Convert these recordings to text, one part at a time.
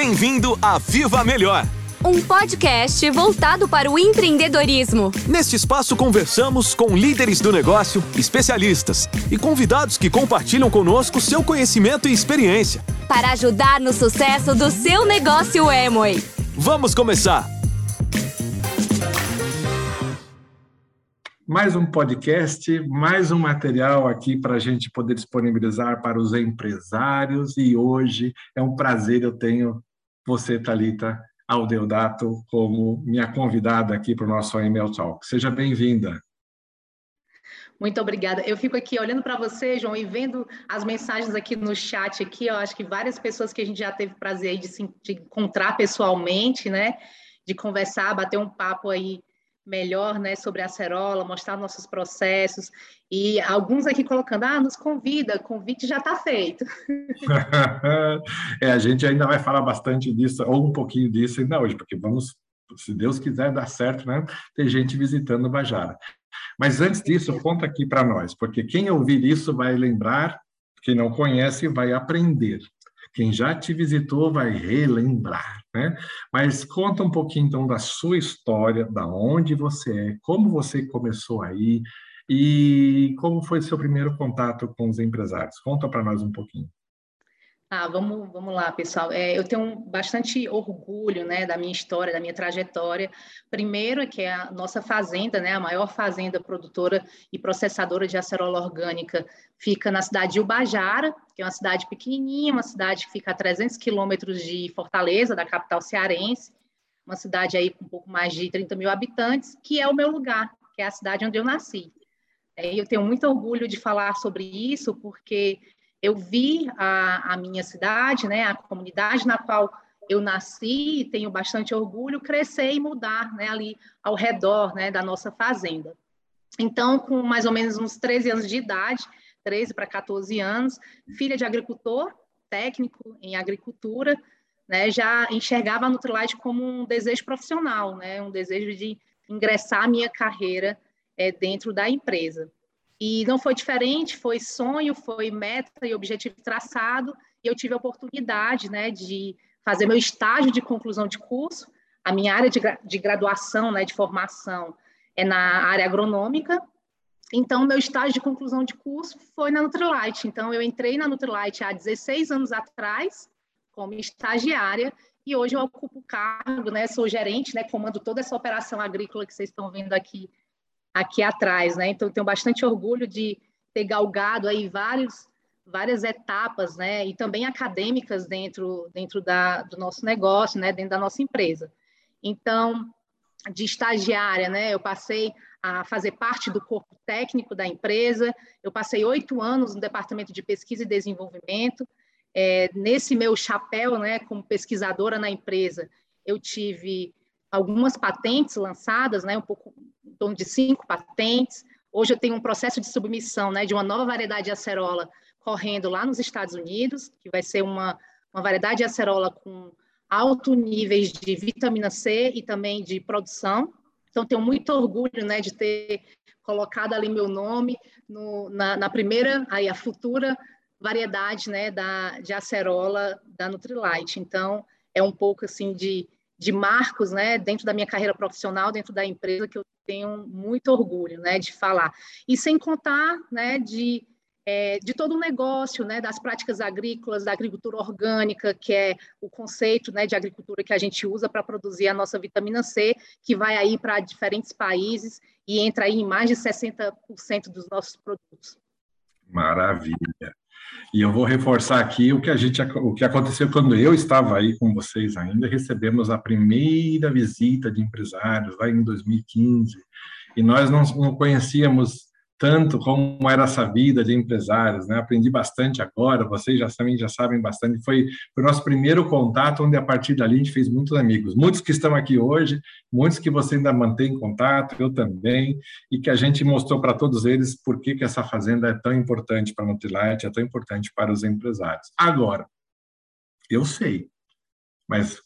Bem-vindo a Viva Melhor. Um podcast voltado para o empreendedorismo. Neste espaço conversamos com líderes do negócio, especialistas e convidados que compartilham conosco seu conhecimento e experiência. Para ajudar no sucesso do seu negócio Emoi. Vamos começar! mais um podcast, mais um material aqui para a gente poder disponibilizar para os empresários. E hoje é um prazer eu tenho você, Talita Aldeodato, como minha convidada aqui para o nosso email Talk. Seja bem-vinda. Muito obrigada. Eu fico aqui olhando para você, João, e vendo as mensagens aqui no chat aqui, eu acho que várias pessoas que a gente já teve prazer de se de encontrar pessoalmente, né? De conversar, bater um papo aí melhor né, sobre a acerola, mostrar nossos processos, e alguns aqui colocando, ah, nos convida, convite já está feito. é, a gente ainda vai falar bastante disso, ou um pouquinho disso ainda hoje, porque vamos, se Deus quiser dar certo, né, tem gente visitando Bajara. Mas antes disso, conta aqui para nós, porque quem ouvir isso vai lembrar, quem não conhece vai aprender. Quem já te visitou vai relembrar, né? Mas conta um pouquinho então da sua história, da onde você é, como você começou aí e como foi seu primeiro contato com os empresários. Conta para nós um pouquinho. Ah, vamos, vamos lá, pessoal. É, eu tenho bastante orgulho, né, da minha história, da minha trajetória. Primeiro, é que é a nossa fazenda, né, a maior fazenda produtora e processadora de acerola orgânica, fica na cidade de Ubajara, que é uma cidade pequenininha, uma cidade que fica a 300 quilômetros de Fortaleza, da capital cearense, uma cidade aí com um pouco mais de 30 mil habitantes, que é o meu lugar, que é a cidade onde eu nasci. É, eu tenho muito orgulho de falar sobre isso, porque eu vi a, a minha cidade, né, a comunidade na qual eu nasci e tenho bastante orgulho, crescer e mudar né, ali ao redor né, da nossa fazenda. Então, com mais ou menos uns 13 anos de idade, 13 para 14 anos, filha de agricultor, técnico em agricultura, né, já enxergava a Nutrilite como um desejo profissional, né, um desejo de ingressar a minha carreira é, dentro da empresa. E não foi diferente, foi sonho, foi meta e objetivo traçado, e eu tive a oportunidade né, de fazer meu estágio de conclusão de curso. A minha área de, de graduação, né, de formação, é na área agronômica. Então, meu estágio de conclusão de curso foi na Nutrilite. Então, eu entrei na Nutrilite há 16 anos atrás, como estagiária, e hoje eu ocupo o cargo, né, sou gerente, né, comando toda essa operação agrícola que vocês estão vendo aqui aqui atrás, né? Então tenho bastante orgulho de ter galgado aí vários várias etapas, né? E também acadêmicas dentro dentro da, do nosso negócio, né? Dentro da nossa empresa. Então, de estagiária, né? Eu passei a fazer parte do corpo técnico da empresa. Eu passei oito anos no departamento de pesquisa e desenvolvimento. É, nesse meu chapéu, né? Como pesquisadora na empresa, eu tive algumas patentes lançadas, né? Um pouco torno de cinco patentes. Hoje eu tenho um processo de submissão né, de uma nova variedade de acerola correndo lá nos Estados Unidos, que vai ser uma, uma variedade de acerola com alto níveis de vitamina C e também de produção. Então, tenho muito orgulho né, de ter colocado ali meu nome no, na, na, primeira, aí a futura variedade né, da, de acerola da Nutrilite. Então, é um pouco assim de, de marcos né, dentro da minha carreira profissional, dentro da empresa, que eu tenho muito orgulho né, de falar. E sem contar né, de, é, de todo o negócio, né, das práticas agrícolas, da agricultura orgânica, que é o conceito né, de agricultura que a gente usa para produzir a nossa vitamina C, que vai aí para diferentes países e entra aí em mais de 60% dos nossos produtos. Maravilha. E eu vou reforçar aqui o que a gente o que aconteceu quando eu estava aí com vocês ainda, recebemos a primeira visita de empresários lá em 2015, e nós não, não conhecíamos tanto como era essa vida de empresários, né? Aprendi bastante agora, vocês já também já sabem bastante. Foi, foi o nosso primeiro contato, onde a partir dali a gente fez muitos amigos, muitos que estão aqui hoje, muitos que você ainda mantém contato, eu também, e que a gente mostrou para todos eles por que, que essa fazenda é tão importante para a Nutrilite, é tão importante para os empresários. Agora, eu sei, mas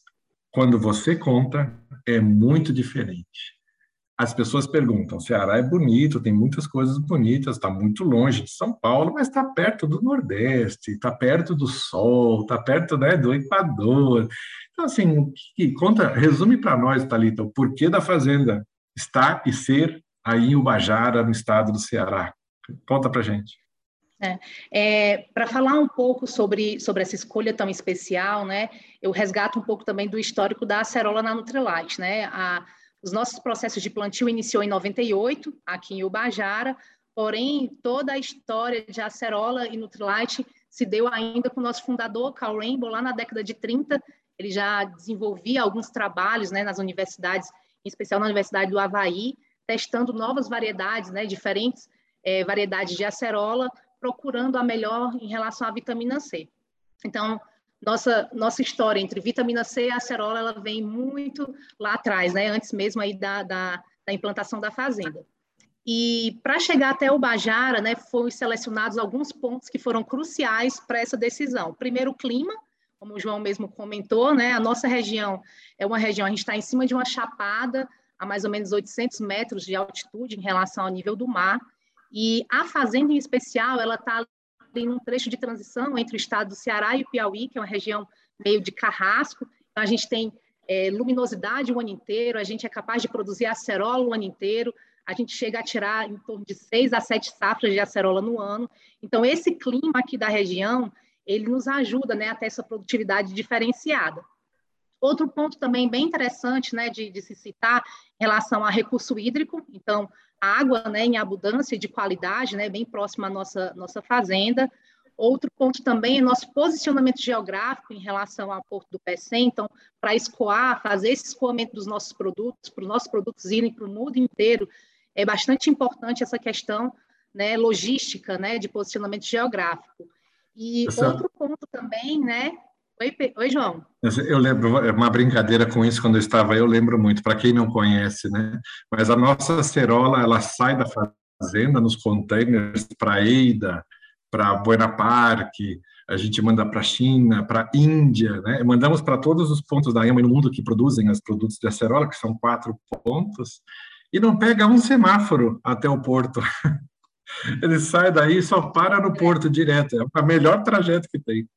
quando você conta, é muito diferente as pessoas perguntam: Ceará é bonito, tem muitas coisas bonitas, está muito longe de São Paulo, mas está perto do Nordeste, está perto do Sol, está perto né, do Equador. Então, assim, que, conta, resume para nós, Thalita, o porquê da fazenda estar e ser aí em Ubajara, no estado do Ceará. Conta para gente. É, é, para falar um pouco sobre, sobre essa escolha tão especial, né, eu resgato um pouco também do histórico da acerola na Nutrilite, né, a, os nossos processos de plantio iniciou em 98, aqui em Ubajara, porém, toda a história de acerola e Nutrilite se deu ainda com o nosso fundador, Carl Rainbow, lá na década de 30, ele já desenvolvia alguns trabalhos né, nas universidades, em especial na Universidade do Havaí, testando novas variedades, né, diferentes é, variedades de acerola, procurando a melhor em relação à vitamina C. Então, nossa, nossa história entre vitamina C e acerola, ela vem muito lá atrás, né? antes mesmo aí da, da, da implantação da fazenda. E para chegar até o Bajara, né, foram selecionados alguns pontos que foram cruciais para essa decisão. Primeiro, o clima, como o João mesmo comentou, né, a nossa região é uma região, a gente está em cima de uma chapada, a mais ou menos 800 metros de altitude em relação ao nível do mar, e a fazenda em especial, ela está em um trecho de transição entre o estado do Ceará e o Piauí, que é uma região meio de carrasco. Então, a gente tem é, luminosidade o ano inteiro, a gente é capaz de produzir acerola o ano inteiro, a gente chega a tirar em torno de seis a sete safras de acerola no ano. Então, esse clima aqui da região, ele nos ajuda né, a ter essa produtividade diferenciada. Outro ponto também bem interessante né, de, de se citar em relação a recurso hídrico, então, água né, em abundância de qualidade, né, bem próxima à nossa, nossa fazenda. Outro ponto também é nosso posicionamento geográfico em relação ao Porto do Pecém. Então, para escoar, fazer esse escoamento dos nossos produtos, para os nossos produtos irem para o mundo inteiro, é bastante importante essa questão né, logística, né, de posicionamento geográfico. E essa... outro ponto também, né, Oi, Oi, João. Eu lembro, é uma brincadeira com isso quando eu estava eu lembro muito, para quem não conhece, né? Mas a nossa acerola, ela sai da fazenda nos containers para Eida, para Buena Parque, a gente manda para a China, para a Índia, né? Mandamos para todos os pontos da EMA no mundo que produzem os produtos de acerola, que são quatro pontos, e não pega um semáforo até o porto. Ele sai daí e só para no porto direto. É o melhor trajeto que tem.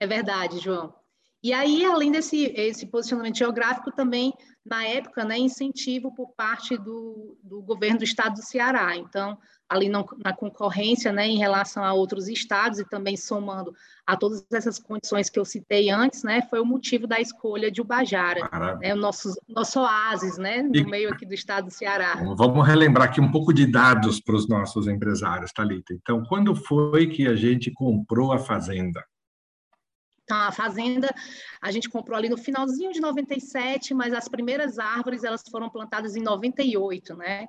É verdade, João. E aí, além desse esse posicionamento geográfico, também, na época, né, incentivo por parte do, do governo do estado do Ceará. Então, ali na, na concorrência né, em relação a outros estados e também somando a todas essas condições que eu citei antes, né, foi o motivo da escolha de Ubajara, né, o nosso, nosso oásis né, no e, meio aqui do estado do Ceará. Vamos relembrar aqui um pouco de dados para os nossos empresários, Thalita. Então, quando foi que a gente comprou a fazenda? Então, a fazenda a gente comprou ali no finalzinho de 97, mas as primeiras árvores elas foram plantadas em 98, né?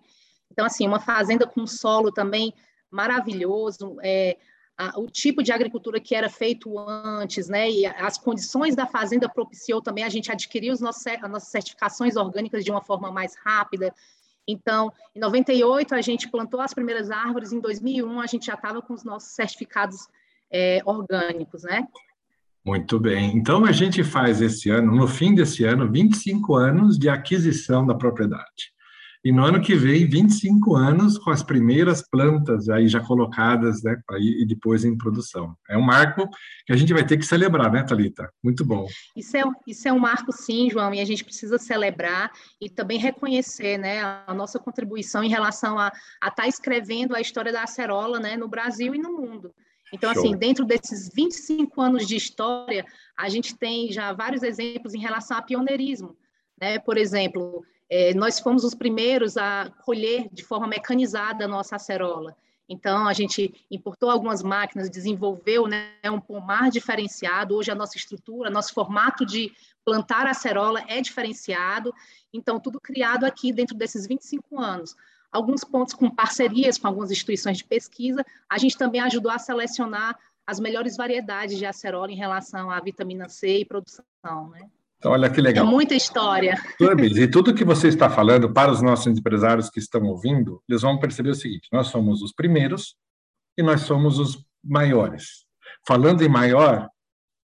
Então, assim, uma fazenda com solo também maravilhoso, é, a, o tipo de agricultura que era feito antes, né? E as condições da fazenda propiciou também a gente adquirir os nossos, as nossas certificações orgânicas de uma forma mais rápida. Então, em 98 a gente plantou as primeiras árvores, em 2001 a gente já estava com os nossos certificados é, orgânicos, né? Muito bem. Então, a gente faz esse ano, no fim desse ano, 25 anos de aquisição da propriedade. E no ano que vem, 25 anos com as primeiras plantas aí já colocadas, né, e depois em produção. É um marco que a gente vai ter que celebrar, né, Talita? Muito bom. Isso é, isso é um marco, sim, João, e a gente precisa celebrar e também reconhecer, né, a nossa contribuição em relação a estar tá escrevendo a história da acerola, né, no Brasil e no mundo. Então, Show. assim, dentro desses 25 anos de história, a gente tem já vários exemplos em relação a pioneirismo. Né? Por exemplo, é, nós fomos os primeiros a colher de forma mecanizada a nossa acerola. Então, a gente importou algumas máquinas, desenvolveu né, um pomar diferenciado. Hoje, a nossa estrutura, nosso formato de plantar acerola é diferenciado. Então, tudo criado aqui dentro desses 25 anos alguns pontos com parcerias com algumas instituições de pesquisa. A gente também ajudou a selecionar as melhores variedades de acerola em relação à vitamina C e produção, né? Então, olha que legal. É muita história. E tudo que você está falando, para os nossos empresários que estão ouvindo, eles vão perceber o seguinte: nós somos os primeiros e nós somos os maiores. Falando em maior,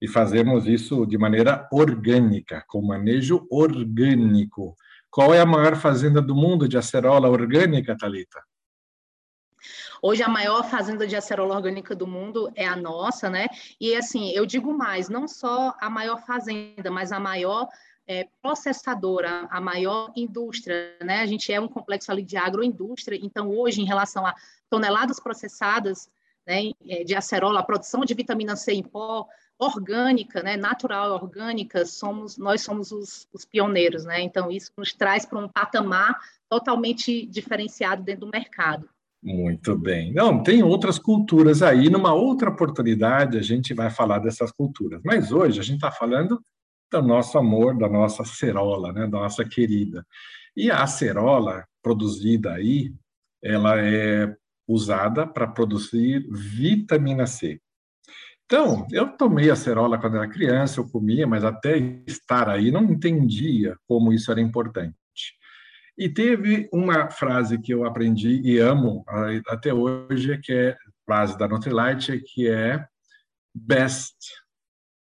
e fazemos isso de maneira orgânica, com manejo orgânico Qual é a maior fazenda do mundo de acerola orgânica, Talita? Hoje a maior fazenda de acerola orgânica do mundo é a nossa, né? E assim, eu digo mais, não só a maior fazenda, mas a maior é, processadora, a maior indústria, né? A gente é um complexo ali de agroindústria, então hoje, em relação a toneladas processadas né, é, de acerola, a produção de vitamina C em pó, orgânica, né, natural orgânica, somos nós somos os, os pioneiros, né? Então isso nos traz para um patamar totalmente diferenciado dentro do mercado. Muito bem. Não, tem outras culturas aí. Numa outra oportunidade a gente vai falar dessas culturas. Mas hoje a gente está falando do nosso amor, da nossa acerola, né, da nossa querida. E a acerola produzida aí, ela é usada para produzir vitamina C. Então, eu tomei acerola quando era criança, eu comia, mas até estar aí não entendia como isso era importante. E teve uma frase que eu aprendi e amo até hoje, que é frase da Nutrilite, que é best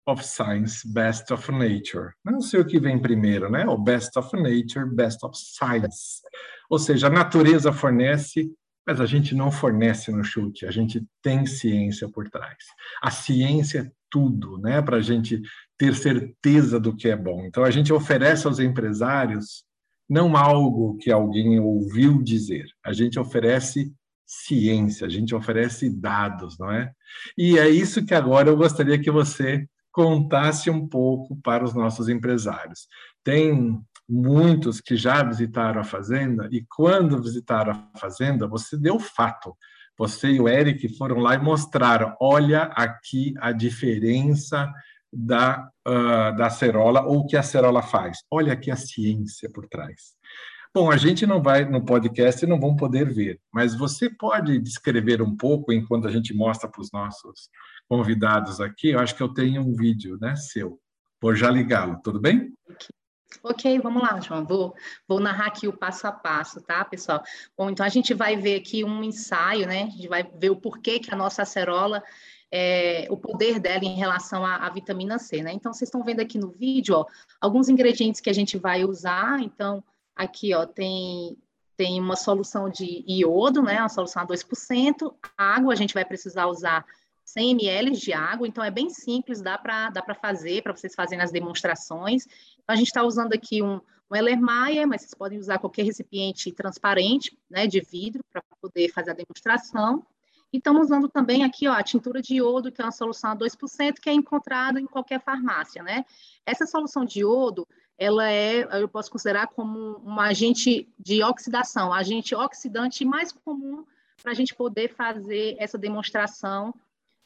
of science, best of nature. Não sei o que vem primeiro, né? O best of nature, best of science. Ou seja, a natureza fornece mas a gente não fornece no chute, a gente tem ciência por trás. A ciência é tudo, né, para a gente ter certeza do que é bom. Então, a gente oferece aos empresários não algo que alguém ouviu dizer, a gente oferece ciência, a gente oferece dados, não é? E é isso que agora eu gostaria que você contasse um pouco para os nossos empresários. Tem muitos que já visitaram a fazenda, e quando visitaram a fazenda, você deu fato. Você e o Eric foram lá e mostraram: olha aqui a diferença da, uh, da acerola, ou o que a acerola faz. Olha aqui a ciência por trás. Bom, a gente não vai no podcast e não vão poder ver, mas você pode descrever um pouco enquanto a gente mostra para os nossos convidados aqui. Eu acho que eu tenho um vídeo, né, seu. Vou já ligá-lo, tudo bem? Ok, vamos lá, João. Vou, vou narrar aqui o passo a passo, tá, pessoal? Bom, então a gente vai ver aqui um ensaio, né? A gente vai ver o porquê que a nossa acerola, é, o poder dela em relação à, à, vitamina C, né? Então, vocês estão vendo aqui no vídeo, ó, alguns ingredientes que a gente vai usar. Então, aqui, ó, tem, tem uma solução de iodo, né? Uma solução a 2%. Água, a gente vai precisar usar 100 ml de água, então é bem simples, dá para dá fazer, para vocês fazerem as demonstrações. Então, a gente está usando aqui um, um Ellermeyer, mas vocês podem usar qualquer recipiente transparente, né, de vidro, para poder fazer a demonstração. E estamos usando também aqui ó, a tintura de iodo, que é uma solução a 2%, que é encontrada em qualquer farmácia, né? Essa solução de iodo, ela é, eu posso considerar como um agente de oxidação, agente oxidante mais comum para a gente poder fazer essa demonstração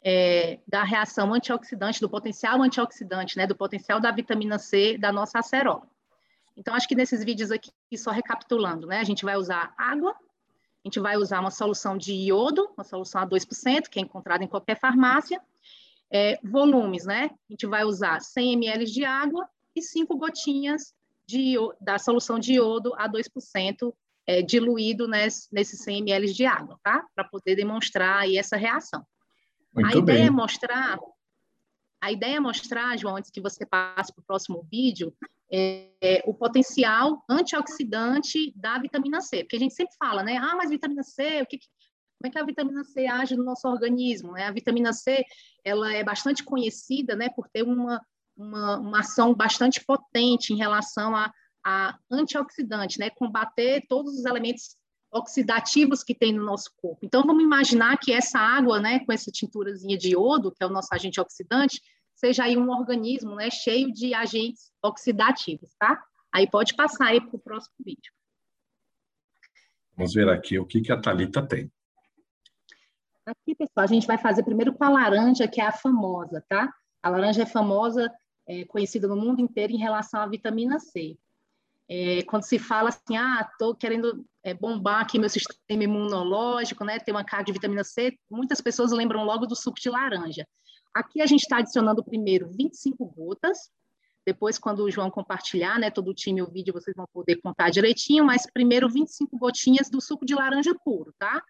é, da reação antioxidante, do potencial antioxidante, né, do potencial da vitamina C da nossa acerola. Então, acho que nesses vídeos aqui, só recapitulando, né, a gente vai usar água, a gente vai usar uma solução de iodo, uma solução a 2%, que é encontrada em qualquer farmácia, é, volumes, né, a gente vai usar 100 ml de água e 5 gotinhas de, da solução de iodo a 2%, é, diluído nesses nesse 100 ml de água, tá? Para poder demonstrar aí essa reação. Muito a ideia bem. é mostrar, a ideia é mostrar, João, antes que você passe para o próximo vídeo, é, é, o potencial antioxidante da vitamina C, porque a gente sempre fala, né? Ah, mas vitamina C, o que, como é que a vitamina C age no nosso organismo? Né? A vitamina C, ela é bastante conhecida, né, por ter uma, uma, uma ação bastante potente em relação a, a antioxidante, né, combater todos os elementos oxidativos que tem no nosso corpo. Então, vamos imaginar que essa água, né, com essa tinturazinha de iodo, que é o nosso agente oxidante, seja aí um organismo, né, cheio de agentes oxidativos, tá? Aí pode passar aí para o próximo vídeo. Vamos ver aqui o que, que a Thalita tem. Aqui, pessoal, a gente vai fazer primeiro com a laranja, que é a famosa, tá? A laranja é famosa, é, conhecida no mundo inteiro em relação à vitamina C. É, quando se fala assim, ah, estou querendo é, bombar aqui meu sistema imunológico, né, ter uma carga de vitamina C, muitas pessoas lembram logo do suco de laranja. Aqui a gente está adicionando primeiro 25 gotas, depois quando o João compartilhar, né, todo o time o vídeo, vocês vão poder contar direitinho, mas primeiro 25 gotinhas do suco de laranja puro, tá?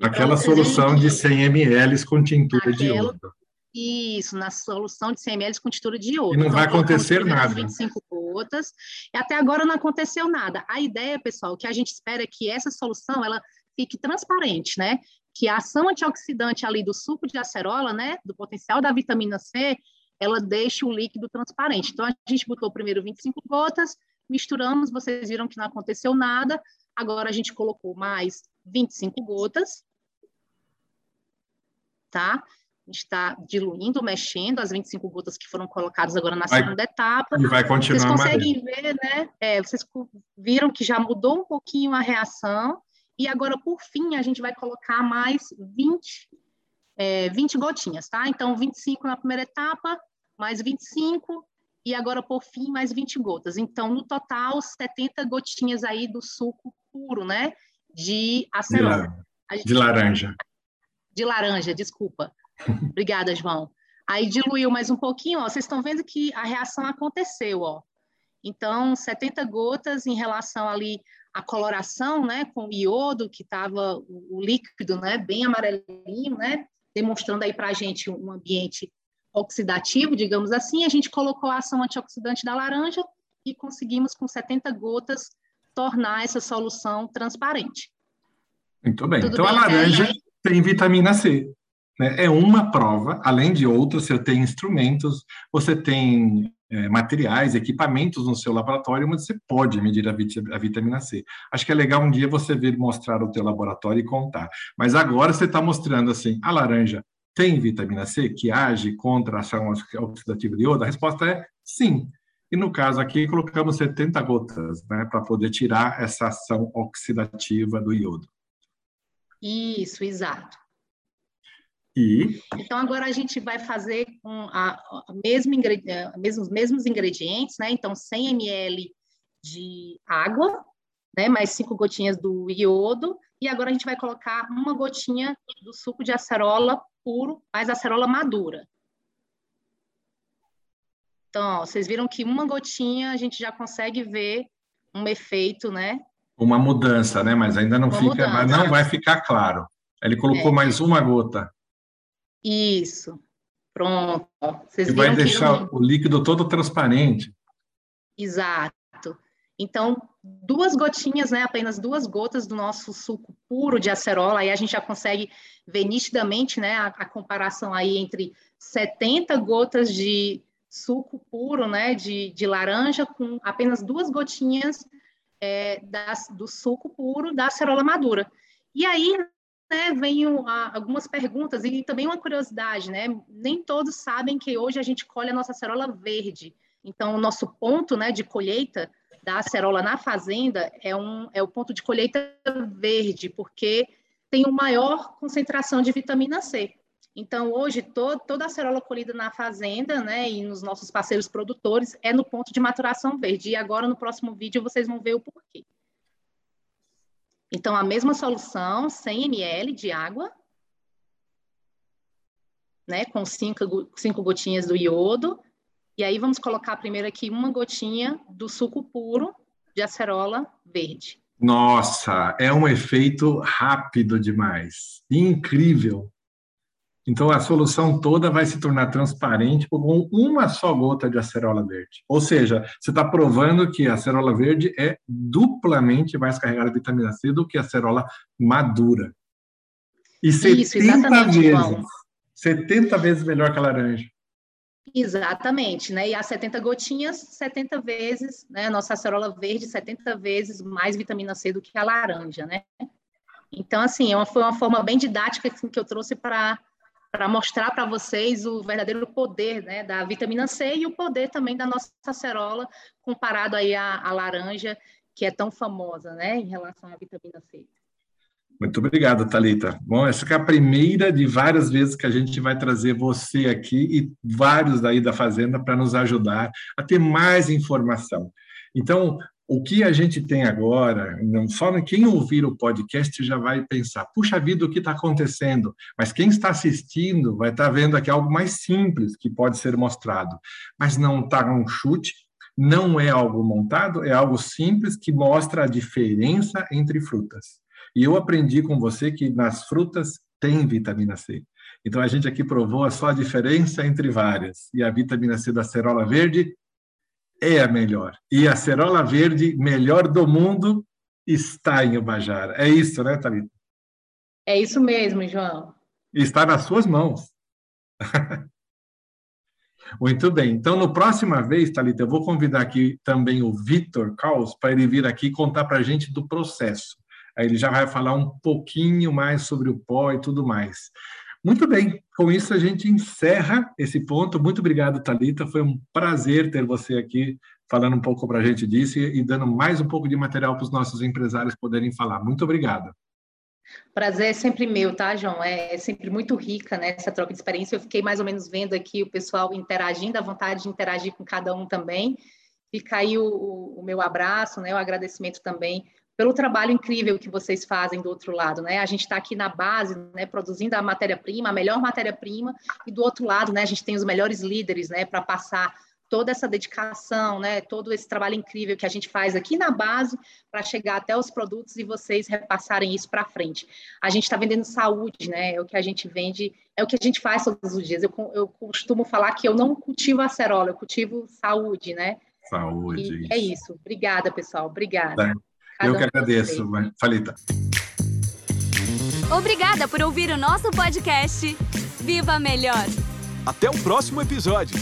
Aquela solução de 100 ml com tintura Aquela, de iodo. Isso, na solução de 100 ml com textura de iodo. E não então, vai acontecer nada. 25 gotas. E até agora não aconteceu nada. A ideia, pessoal, que a gente espera é que essa solução ela fique transparente, né? Que a ação antioxidante ali do suco de acerola, né, do potencial da vitamina C, ela deixe o líquido transparente. Então a gente botou primeiro 25 gotas, misturamos, vocês viram que não aconteceu nada. Agora a gente colocou mais 25 gotas, tá? A gente está diluindo, mexendo as 25 gotas que foram colocadas agora na vai, segunda etapa. E vai continuar. Vocês conseguem ver, né? É, vocês viram que já mudou um pouquinho a reação. E agora, por fim, a gente vai colocar mais 20, é, 20 gotinhas, tá? Então, 25 na primeira etapa, mais 25, e agora, por fim, mais 20 gotas. Então, no total, 70 gotinhas aí do suco puro, né? De acerola. De, de laranja. De laranja, desculpa. Obrigada, João. Aí diluiu mais um pouquinho, ó. Vocês estão vendo que a reação aconteceu, ó. Então, 70 gotas em relação ali à coloração, né, com o iodo, que estava o, líquido, né, bem amarelinho, né, demonstrando aí para a gente um ambiente oxidativo, digamos assim. A gente colocou a ação antioxidante da laranja e conseguimos, com 70 gotas, tornar essa solução transparente. Muito bem. Tudo então, bem, a laranja né? tem vitamina C. Né? É uma prova, além de outras, você tem instrumentos, você tem é, materiais, equipamentos no seu laboratório onde você pode medir a, vit a, vitamina C. Acho que é legal um dia você vir mostrar o teu laboratório e contar. Mas agora você está mostrando assim, a laranja tem vitamina C que age contra a ação oxidativa de iodo? A resposta é sim. E no caso aqui, colocamos 70 gotas, né, para poder tirar essa ação oxidativa do iodo. Isso, exato. E? Então, agora a gente vai fazer com a, a mesmo mesmos, mesmos ingredientes, né? Então, 100 ml de água, né? Mais cinco gotinhas do iodo. E agora a gente vai colocar uma gotinha do suco de acerola puro, mais acerola madura. Então, ó, vocês viram que uma gotinha a gente já consegue ver um efeito, né? Uma mudança, né? Mas ainda não uma fica, mudança. mas não vai ficar claro. Ele colocou é. mais uma gota. Isso. Pronto. Vocês e vai deixar o líquido todo transparente. Exato. Então, duas gotinhas, né, apenas duas gotas do nosso suco puro de acerola, aí a gente já consegue ver nitidamente, né, a, a comparação aí entre 70 gotas de suco puro, né, de, de laranja com apenas duas gotinhas é, das, do suco puro da acerola madura. E aí, né, vem algumas perguntas e também uma curiosidade, né? Nem todos sabem que hoje a gente colhe a nossa acerola verde. Então, o nosso ponto, né, de colheita da acerola na fazenda é, um, é o ponto de colheita verde, porque tem uma maior concentração de vitamina C. Então, hoje, to, toda a acerola colhida na fazenda, né, e nos nossos parceiros produtores, é no ponto de maturação verde. E agora, no próximo vídeo, vocês vão ver o porquê. Então, a mesma solução, 100 ml de água, né, com cinco, cinco gotinhas do iodo. E aí vamos colocar primeiro aqui uma gotinha do suco puro de acerola verde. Nossa, é um efeito rápido demais, incrível. Então a solução toda vai se tornar transparente com uma só gota de acerola verde. Ou seja, você está provando que a acerola verde é duplamente mais carregada de vitamina C do que a acerola madura. E Isso, 70 vezes, João. 70 vezes melhor que a laranja. Exatamente, né? E as 70 gotinhas, 70 vezes, né? Nossa acerola verde, 70 vezes mais vitamina C do que a laranja, né? Então, assim, é foi uma forma bem didática que eu trouxe para para mostrar para vocês o verdadeiro poder né, da vitamina C e o poder também da nossa acerola comparado aí à, à laranja, que é tão famosa né, em relação à vitamina C. Muito obrigado, Talita. Bom, essa é a primeira de várias vezes que a gente vai trazer você aqui e vários daí da Fazenda para nos ajudar a ter mais informação. Então, o que a gente tem agora, não só quem ouvir o podcast já vai pensar, puxa vida, o que está acontecendo? Mas quem está assistindo vai estar tá vendo aqui algo mais simples que pode ser mostrado. Mas não está um chute, não é algo montado, é algo simples que mostra a diferença entre frutas. E eu aprendi com você que nas frutas tem vitamina C. Então a gente aqui provou só a diferença entre várias. E a vitamina C da cerola verde é a melhor. E a cerola verde, melhor do mundo, está em Ubajara. É isso, né, Thalita? É isso mesmo, João. Está nas suas mãos. Muito bem. Então, no próxima vez, Thalita, eu vou convidar aqui também o Vitor Caos para ele vir aqui contar para a gente do processo. Aí ele já vai falar um pouquinho mais sobre o pó e tudo mais. Muito bem, com isso a gente encerra esse ponto. Muito obrigado, Talita. Foi um prazer ter você aqui falando um pouco para a gente disso e dando mais um pouco de material para os nossos empresários poderem falar. Muito obrigado. Prazer é sempre meu, tá, João? É, é sempre muito rica né, essa troca de experiência. Eu fiquei mais ou menos vendo aqui o pessoal interagindo, a vontade de interagir com cada um também. Fica aí o, o meu abraço, né, o agradecimento também pelo trabalho incrível que vocês fazem do outro lado, né? A gente está aqui na base, né, produzindo a matéria-prima, a melhor matéria-prima, e do outro lado, né, a gente tem os melhores líderes, né, para passar toda essa dedicação, né, todo esse trabalho incrível que a gente faz aqui na base para chegar até os produtos e vocês repassarem isso para frente. A gente está vendendo saúde, né? É o que a gente vende, é o que a gente faz todos os dias. Eu, eu costumo falar que eu não cultivo acerola, eu cultivo saúde, né? Saúde. E é isso. Obrigada, pessoal. Obrigada. Eu que agradeço, Falita. Obrigada por ouvir o nosso podcast. Viva Melhor! Até o próximo episódio!